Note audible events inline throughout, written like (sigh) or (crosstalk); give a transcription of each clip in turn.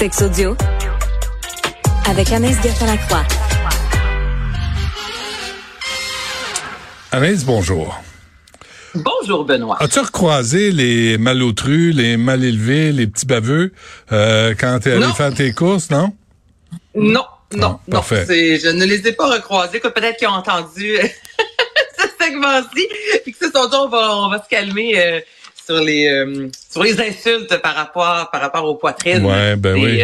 Sex audio avec Anaïs Gertin-Lacroix. Anaïs, bonjour. Bonjour Benoît. As-tu recroisé les malotrus, les mal élevés, les petits baveux euh, quand t'es allé Non. faire tes courses, non? Non, non, Ah, non. Je ne les ai pas recroisés. que Peut-être qu'ils ont entendu (laughs) ce segment-ci. Puis que ce sont dit, on va, on va se calmer euh, sur les euh, sur les insultes par rapport par rapport aux poitrines. Ouais, ben Et, oui.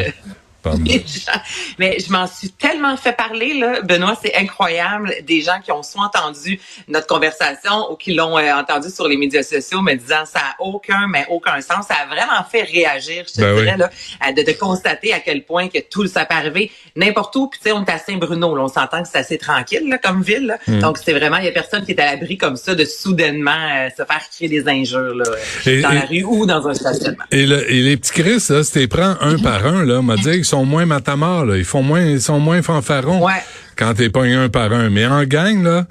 (laughs) Mais je m'en suis tellement fait parler, là, Benoît, c'est incroyable. Des gens qui ont soit entendu notre conversation ou qui l'ont euh, entendu sur les médias sociaux me disant ça a aucun, mais aucun sens. Ça a vraiment fait réagir, je te Ben dirais, oui. là, à- de, de constater à quel point que tout ça peut arriver n'importe où. Puis tu sais, on est à Saint-Bruno, on s'entend que c'est assez tranquille là, comme ville. là. Hmm. Donc c'est vraiment, il y a personne qui est à l'abri comme ça de soudainement euh, se faire crier des injures là, Et- dans et- la rue ou dans un stationnement. Et, le- et les petits Chris, là, si t'es prends un par un, là, m'a dit qu'ils sont moins matamars, là. Ils font moins, ils sont moins fanfarons. Ouais. Quand t'es pas un par un. Mais en gang, là,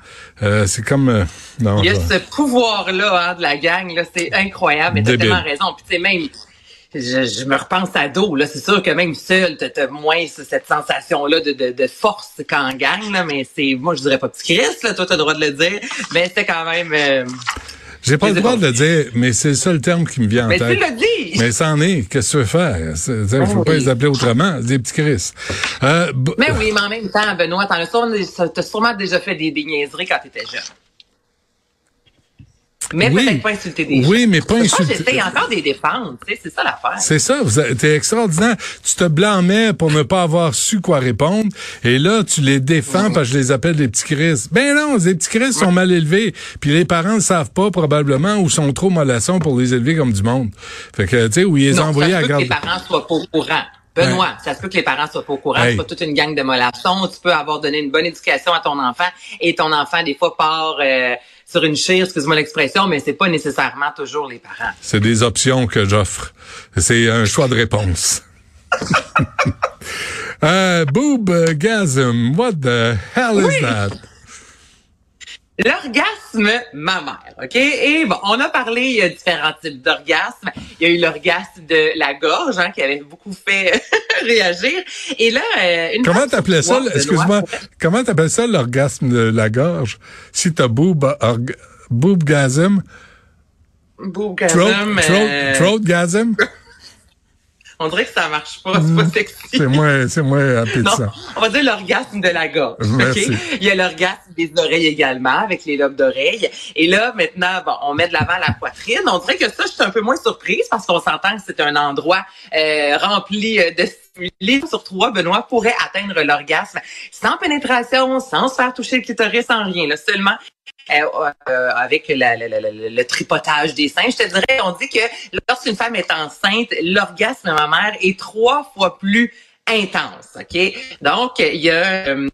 euh, c'est comme, euh, non, Il y a ça- ce pouvoir-là hein, de la gang, là, c'est incroyable. Mais t'as tellement raison. Puis tu sais, même, je, je me repense à dos, là. C'est sûr que même seul, t'as moins ce- cette sensation-là de, de, de force qu'en gang, là. Mais c'est, moi, je dirais pas petit Chris, là. Toi, t'as le droit de le dire. Mais c'était quand même, euh, j'ai pas le droit de le dire, mais c'est le seul terme qui me vient en mais tu tête. l'as dit! Mais c'en est. Qu'est-ce que tu veux faire? C'est- c'est- faut Ah pas les appeler autrement. Des petits Chris. Euh, Mais oui, mais en même temps, Benoît, t'en as sûrement déjà fait des, des niaiseries quand t'étais jeune. Mais Oui. peut-être pas insulter des gens. Oui, mais pas insulter- J'essaye encore des sais, c'est ça l'affaire. C'est ça, t'es extraordinaire. Tu te blâmais pour ne pas avoir su quoi répondre, et là, tu les défends parce que je les appelle des petits Chris. Ben non, les petits Chris sont mal élevés, puis les parents ne savent pas probablement ou sont trop mollassons pour les élever comme du monde. Fait que, tu sais, où ils les ça à se peut que garde... les parents soient pas au courant. Benoît, ça se peut que les parents soient pas au courant. Hey. C'est pas toute une gang de mollassons. Tu peux avoir donné une bonne éducation à ton enfant et ton enfant, des fois, part euh, sur une chire, excuse-moi l'expression, mais c'est pas nécessairement toujours les parents. C'est des options que j'offre. C'est un choix de réponse. (laughs) euh, boob gasm, what the hell is that? L'orgasme mammaire, OK? Et bon, on a parlé, il y a différents types d'orgasmes. Il y a eu l'orgasme de la gorge, hein, qui avait beaucoup fait (laughs) réagir. Et là, euh, une Comment t'appelais ça, excuse-moi, comment t'appelles ça l'orgasme de la gorge? Si t'as boob, org, boobgasm, Boobgasm, throat, euh, throat, throatgasm, (laughs) on dirait que ça marche pas, c'est pas sexy. c'est moins, c'est moins Non, appétissant. on va dire l'orgasme de la gorge. Merci. ok? Il y a l'orgasme des oreilles également, avec les lobes d'oreilles. Et là, maintenant, bon, on met de l'avant la poitrine. On dirait que ça, je suis un peu moins surprise parce qu'on s'entend que c'est un endroit euh, rempli euh, de stimuli. Sur trois, Benoît pourrait atteindre l'orgasme sans pénétration, sans se faire toucher le clitoris, sans rien. Là, seulement euh, euh, avec la- le tripotage des seins. Je te dirais, on dit que lorsqu'une femme est enceinte, l'orgasme mammaire est trois fois plus intense. OK? Donc, il y a euh,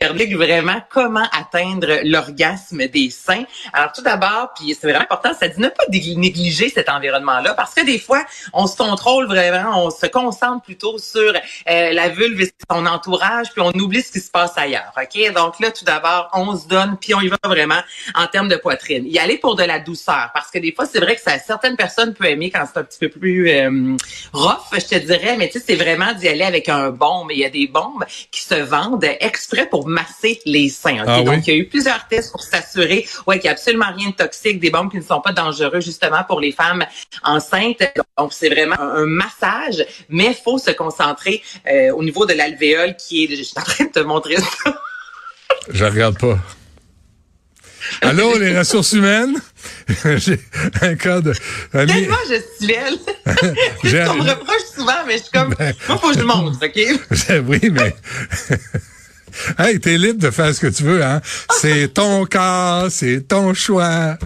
vraiment comment atteindre l'orgasme des seins? Alors tout d'abord, puis c'est vraiment important, ça dit ne pas négliger cet environnement-là parce que des fois, on se contrôle vraiment, on se concentre plutôt sur euh, la vulve et son entourage, puis on oublie ce qui se passe ailleurs. OK? Donc là, tout d'abord, on se donne, puis on y va vraiment en termes de poitrine. Y aller pour de la douceur parce que des fois, c'est vrai que ça, certaines personnes peuvent aimer quand c'est un petit peu plus euh, rough, je te dirais, mais tu sais, c'est vraiment d'y aller avec un bombe. Il y a des bombes qui se vendent exprès pour masser les seins. Ah oui? Donc, il y a eu plusieurs tests pour s'assurer ouais, qu'il n'y a absolument rien de toxique, des bombes qui ne sont pas dangereux justement pour les femmes enceintes. Donc, c'est vraiment un, un massage, mais il faut se concentrer euh, au niveau de l'alvéole qui est... Je suis en train de te montrer ça. Je regarde pas. Allô, (laughs) les ressources humaines? (laughs) J'ai un cas de... ami- Tellement gestuelle. (laughs) J'ai- On me reproche souvent, mais je suis comme... Ben- Moi, faut que je montre, OK? oui, mais... (laughs) hey, t'es libre de faire ce que tu veux, hein? C'est ton corps, c'est ton choix.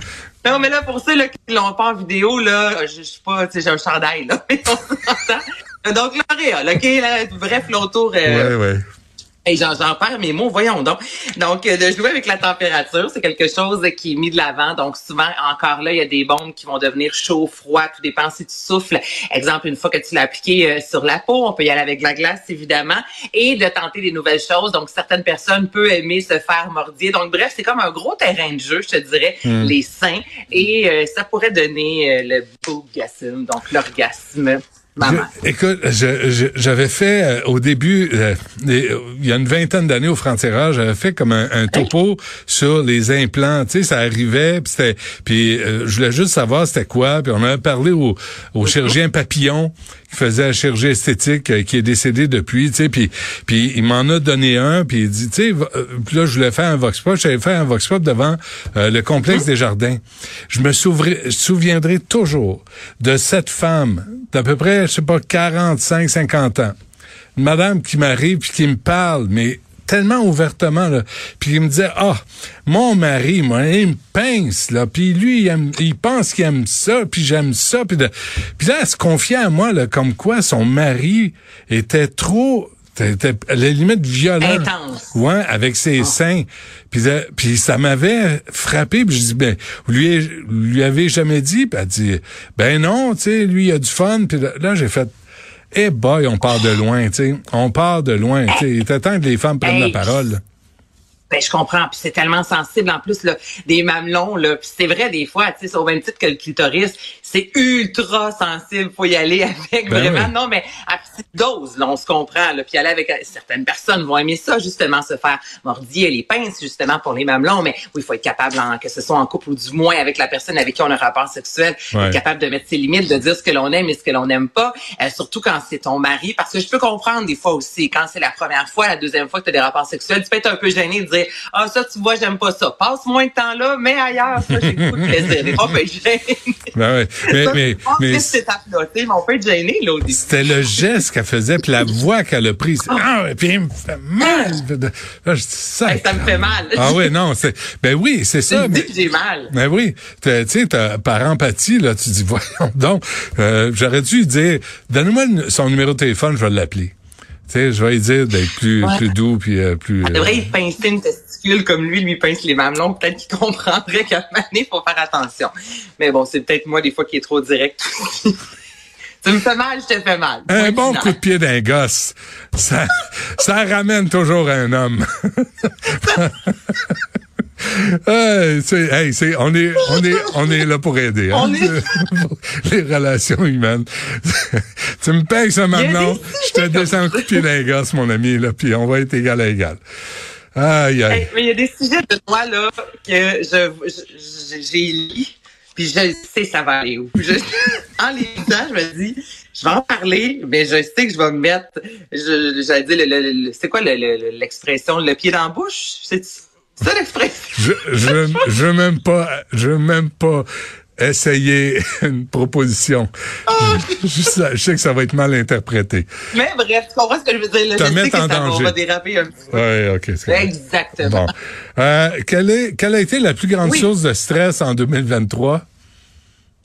Non, mais là, pour ceux là, qui l'ont pas en vidéo, là, je je suis pas, tu sais, j'ai un chandail, là. (laughs) Donc, L'Oréal, OK? Là, bref, l'autour... euh, Ouais, ouais. Hey, j'en, j'en perds mes mots, voyons donc. Donc, euh, de jouer avec la température, c'est quelque chose qui est mis de l'avant. Donc, souvent, encore là, il y a des bombes qui vont devenir chaud, froid, tout dépend si tu souffles. Exemple, une fois que tu l'as appliqué euh, sur la peau, on peut y aller avec de la glace, évidemment, et de tenter des nouvelles choses. Donc, certaines personnes peuvent aimer se faire mordir. Donc, bref, c'est comme un gros terrain de jeu, je te dirais, les seins. Et euh, ça pourrait donner euh, le boogasm, donc l'orgasme écoute, j'avais fait euh, au début, euh, il y a une vingtaine d'années au Frontières, j'avais fait comme un, topo sur les implants. Tu sais, ça arrivait, puis c'était, puis euh, je voulais juste savoir c'était quoi. Puis on avait parlé au, au chirurgien Papillon qui faisait la chirurgie esthétique, qui est décédé depuis. Tu sais, puis puis il m'en a donné un, puis il dit, tu sais, là je voulais faire un vox pop, j'avais fait un vox pop devant le complexe des jardins. Je me souviendrai toujours de cette femme d'à peu près, je sais pas, 45, 50 ans. Une madame qui m'arrive puis qui me parle, mais tellement ouvertement là, puis il me disait ah mon mari moi il me pince là puis lui il, pense qu'il aime ça puis j'aime ça puis, puis là elle se confiait à moi là comme quoi son mari était trop était à la limite violent. Intense. Ouais, avec ses ah. seins. Puis, euh, puis ça m'avait frappé. Puis je dis, ben, vous lui, lui avez jamais dit? Puis elle dit, ben non, tu sais, lui, il a du fun. Puis là, j'ai fait, eh boy, on part de loin, tu sais. On part de loin, tu sais. Il était temps que les femmes prennent la parole. Ben, je comprends. Puis c'est tellement sensible en plus là, des mamelons. Là. Puis c'est vrai des fois, tu sais, au même titre que le clitoris, c'est ultra sensible. Faut y aller avec ben vraiment. Non, mais à petite dose, là, on se comprend. Là. Puis aller avec certaines personnes vont aimer ça justement, se faire mordiller les pinces justement pour les mamelons. Mais oui, il faut être capable, que ce soit en couple ou du moins avec la personne avec qui on a un rapport sexuel, être capable de mettre ses limites, de dire ce que l'on aime et ce que l'on n'aime pas. Euh, surtout quand c'est ton mari, parce que je peux comprendre des fois aussi quand c'est la première fois, la deuxième fois que tu as des rapports sexuels, tu peux être un peu gêné de dire ah, ça, tu vois, j'aime pas ça. Passe moins de temps là, mais ailleurs, ça, j'ai beaucoup de plaisir. Des fois, on peut être gêné. Ben ouais. Mais, mais, mais, mais on peut être gêné, là, au début. C'était le geste qu'elle faisait, puis la voix qu'elle a prise. Ah, ah puis il me fait mal. Là, je dis, ça, ça me fait mal. Ah oui, non, c'est, ben oui, c'est ça. Mais, que j'ai mal. Ben oui. Tu sais, par empathie, là, tu dis, voyons donc, euh, j'aurais dû dire, donne-moi son numéro de téléphone, je vais l'appeler. Tu sais, je vais lui dire d'être plus, plus doux puis euh, plus. Elle devrait y pincer une testicule comme lui, lui pince les mamelons. Peut-être qu'il comprendrait qu'à un il faut faire attention. Mais bon, c'est peut-être moi des fois qui est trop direct. (laughs) tu me fais mal, je te fais mal. Un bon coup de pied d'un gosse, ça, ça ramène toujours un homme. (laughs) hey, c'est, on est, on est, on est là pour aider. Hein? (laughs) Les relations humaines. (laughs) tu me payes ça maintenant, je te descends un coup de pied d'un gosse, mon ami, là, puis on va être égal à égal. Aïe, aïe. mais il y a des sujets de toi, là, que je, j'ai lu, puis je sais ça va aller où. (laughs) en les lisant, je me dis, je vais en parler, mais je sais que je vais me mettre, je, j'allais dire, le, c'est quoi l'expression, le, pied dans la bouche? C'est l'expression. Je, je, je veux même pas, je veux même pas essayer (laughs) une proposition. Oh. Je, je, sais que ça va être mal interprété. Mais bref, tu comprends ce que je veux dire? Là, je sais que en ça danger. va déraper un petit peu. Oui, OK. Exactement. Bon. Euh, quelle, est, quelle a été la plus grande source de stress en 2023?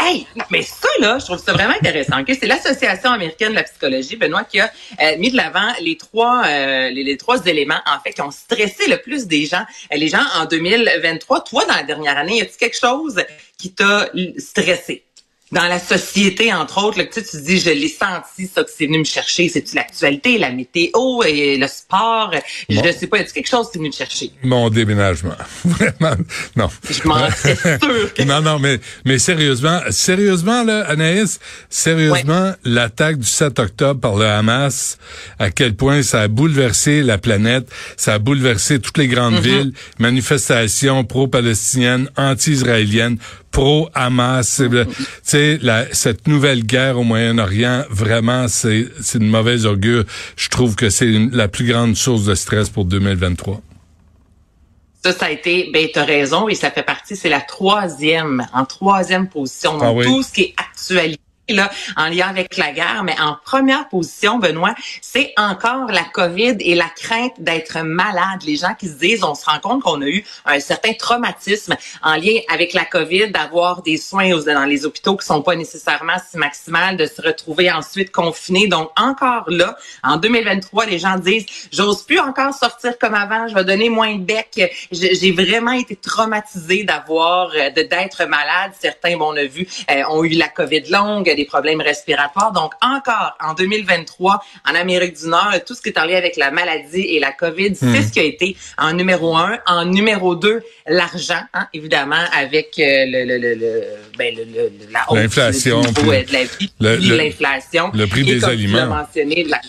Hey, mais ça, là, je trouve ça vraiment intéressant. C'est l'Association américaine de la psychologie, Benoît, qui a euh, mis de l'avant les trois euh, les, trois éléments, en fait, qui ont stressé le plus des gens. Euh, les gens en 2023, toi, dans la dernière année, y a-t-il quelque chose qui t'a stressé? Dans la société, entre autres, là, tu, sais, tu te dis, je l'ai senti, ça que c'est venu me chercher. C'est-tu l'actualité, la météo, et le sport? Je ne sais pas, y a quelque chose qui est venu te chercher? Mon déménagement. (laughs) Vraiment, non. Je m'en (laughs) sûr. Que... non, non, mais, mais sérieusement, sérieusement, là, Anaïs, sérieusement, l'attaque du 7 octobre par le Hamas, à quel point ça a bouleversé la planète, ça a bouleversé toutes les grandes mm-hmm. villes, manifestations pro-palestiniennes, anti-israéliennes, pro-Hamas. Tu sais, cette nouvelle guerre au Moyen-Orient, vraiment, c'est une mauvaise augure. Je trouve que c'est la plus grande source de stress pour 2023. Ça, ça a été, ben, as raison, et ça fait partie, c'est la troisième, en troisième position. Donc, ah tout ce qui est actualité en lien avec la guerre, mais en première position, Benoît, c'est encore la COVID et la crainte d'être malade. Les gens qui se disent, on se rend compte qu'on a eu un certain traumatisme en lien avec la COVID, d'avoir des soins dans les hôpitaux qui sont pas nécessairement si maximales, de se retrouver ensuite confinés. Donc, encore là, en 2023, les gens disent, j'ose plus encore sortir comme avant, je vais donner moins de bec. J'ai vraiment été traumatisé d'avoir, d'être malade. Certains, bon, on a vu, euh, ont eu la COVID longue, a des problèmes respiratoires. Donc, encore en 2023, en Amérique du Nord, tout ce qui est en lien avec la maladie et la COVID, c'est ce qui a été en numéro un. En numéro deux, l'argent, hein, évidemment, avec euh, le, le, le, le, ben, le, le- la hausse L'inflation, du niveau, puis euh, de la vie, l'inflation. le prix Et des comme tu l'as aliments. mentionné, de la-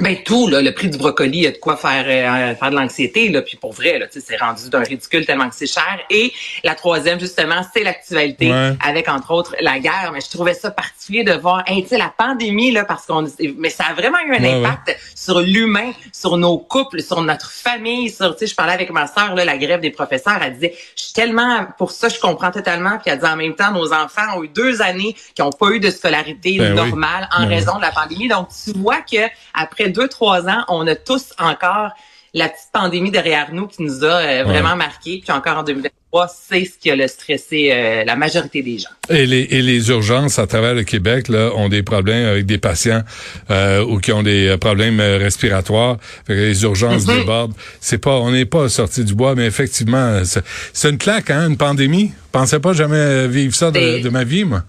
ben tout, là, le prix du brocoli, il y a de quoi faire euh, faire de l'anxiété, là, puis pour vrai, là, c'est rendu d'un ridicule tellement que c'est cher. Et la troisième, justement, c'est l'actualité, Ouais. avec entre autres la guerre. Mais je trouvais ça particulier de voir, hey, la pandémie, là, parce qu'on, mais ça a vraiment eu un Ouais, impact sur l'humain, sur nos couples, sur notre famille, sur, tu je parlais avec ma sœur, là, la grève des professeurs, elle disait, je suis tellement, pour ça, je comprends totalement, puis elle dit en même temps, nos enfants ont eu deux années qui n'ont pas eu de scolarité Ben oui. normale en Ben oui. raison de la pandémie. Donc, tu vois que après deux, trois ans, on a tous encore la petite pandémie derrière nous qui nous a euh, vraiment marqué. Puis encore en 2023, c'est ce qui a le stressé euh, la majorité des gens. Et les, et les urgences à travers le Québec là, ont des problèmes avec des patients euh, ou qui ont des euh, problèmes euh, respiratoires. Fait que les urgences Mhm. débordent. C'est pas, on n'est pas sorti du bois, mais effectivement, c'est c'est une claque, hein, une pandémie. Je pensais pas jamais vivre ça de, Ben- de ma vie, moi.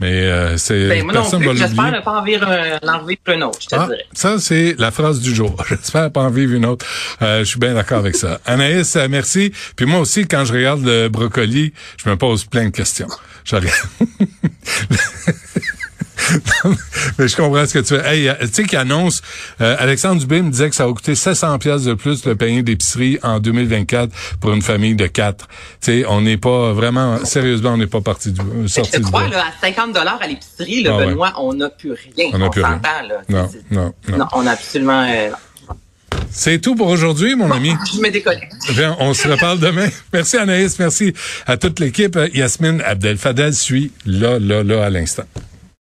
Mais euh, c'est Ben, personne va j'espère ne pas en vivre un, en vivre un autre, je te Ah, dirais. ça, c'est la phrase du jour. (laughs) J'espère pas en vivre une autre. Euh, je suis bien d'accord avec ça. (laughs) Anaïs, euh, merci. Puis moi aussi, quand je regarde le brocoli, je me pose plein de questions. Je regarde. (laughs) Mais je comprends ce que tu veux. Hey, euh, tu sais qu'il annonce, euh, Alexandre Dubé me disait que ça va coûter 700 pièces de plus le panier d'épicerie en 2024 pour une famille de quatre. Tu sais, on n'est pas vraiment, sérieusement, on n'est pas parti du, Je sorti te du crois, là, à 50 dollars à l'épicerie, là, Ah ouais. Benoît, on n'a plus rien. On n'a plus rien. là. Non, non, non. Non, on a absolument... euh, C'est tout pour aujourd'hui, mon ami. (laughs) je me déconnecte. Bien, on se reparle demain. Merci Anaïs, merci à toute l'équipe. Yasmine Abdel Fadel suit là, là, là à l'instant.